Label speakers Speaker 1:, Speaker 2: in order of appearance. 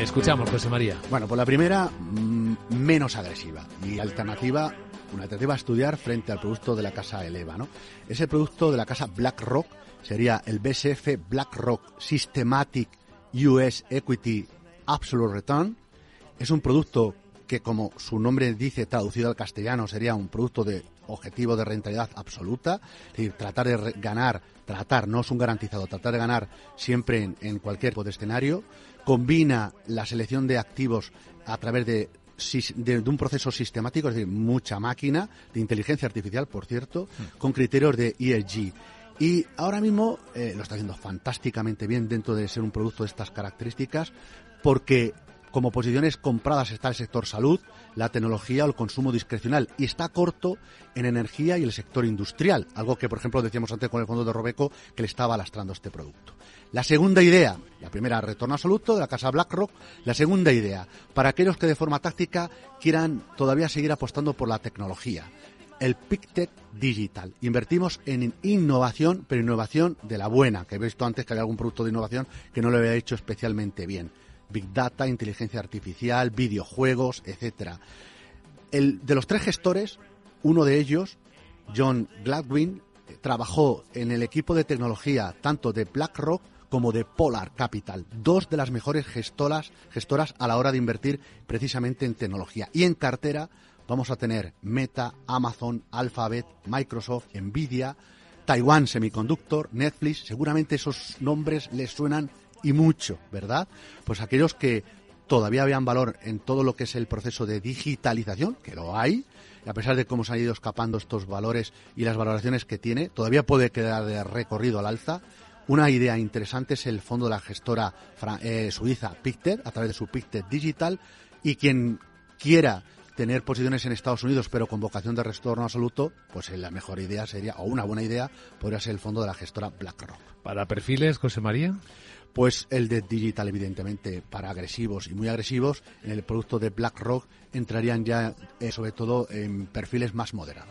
Speaker 1: Escuchamos, José María.
Speaker 2: Bueno, pues la primera, mm, menos agresiva y alternativa, una alternativa a estudiar frente al producto de la casa Eleva, ¿no? Ese producto de la casa BlackRock sería el BSF BlackRock Systematic US Equity Absolute Return. Es un producto que, como su nombre dice, traducido al castellano, sería un producto de objetivo de rentabilidad absoluta, es decir, tratar de ganar, tratar, no es un garantizado, tratar de ganar siempre en, cualquier tipo de escenario, combina la selección de activos a través de de, un proceso sistemático, es decir, mucha máquina, de inteligencia artificial, por cierto, mm. con criterios de ESG. Y ahora mismo eh, lo está haciendo fantásticamente bien dentro de ser un producto de estas características, porque como posiciones compradas está el sector salud, la tecnología o el consumo discrecional y está corto en energía y el sector industrial, algo que por ejemplo decíamos antes con el fondo de Robeco que le estaba lastrando este producto. La segunda idea, la primera retorno absoluto de la casa BlackRock, la segunda idea, para aquellos que de forma táctica quieran todavía seguir apostando por la tecnología, el PicTech Digital. Invertimos en innovación, pero innovación de la buena, que he visto antes que había algún producto de innovación que no lo había hecho especialmente bien. Big Data, inteligencia artificial, videojuegos, etcétera. El, de los tres gestores, uno de ellos, John Gladwin, trabajó en el equipo de tecnología tanto de BlackRock como de Polar Capital, dos de las mejores gestoras, gestoras a la hora de invertir precisamente en tecnología. Y en cartera vamos a tener Meta, Amazon, Alphabet, Microsoft, Nvidia, Taiwan Semiconductor, Netflix, seguramente esos nombres les suenan y mucho, ¿verdad? Pues aquellos que todavía vean valor en todo lo que es el proceso de digitalización, que lo hay, y a pesar de cómo se han ido escapando estos valores y las valoraciones que tiene, todavía puede quedar de recorrido al alza. Una idea interesante es el fondo de la gestora eh, suiza Pictet, a través de su Pictet Digital, y quien quiera tener posiciones en Estados Unidos, pero con vocación de retorno absoluto, pues la mejor idea sería, o una buena idea, podría ser el fondo de la gestora BlackRock.
Speaker 1: ¿Para perfiles, José María?
Speaker 2: pues el de digital, evidentemente, para agresivos y muy agresivos, en el producto de BlackRock entrarían ya, eh, sobre todo, en perfiles más moderados.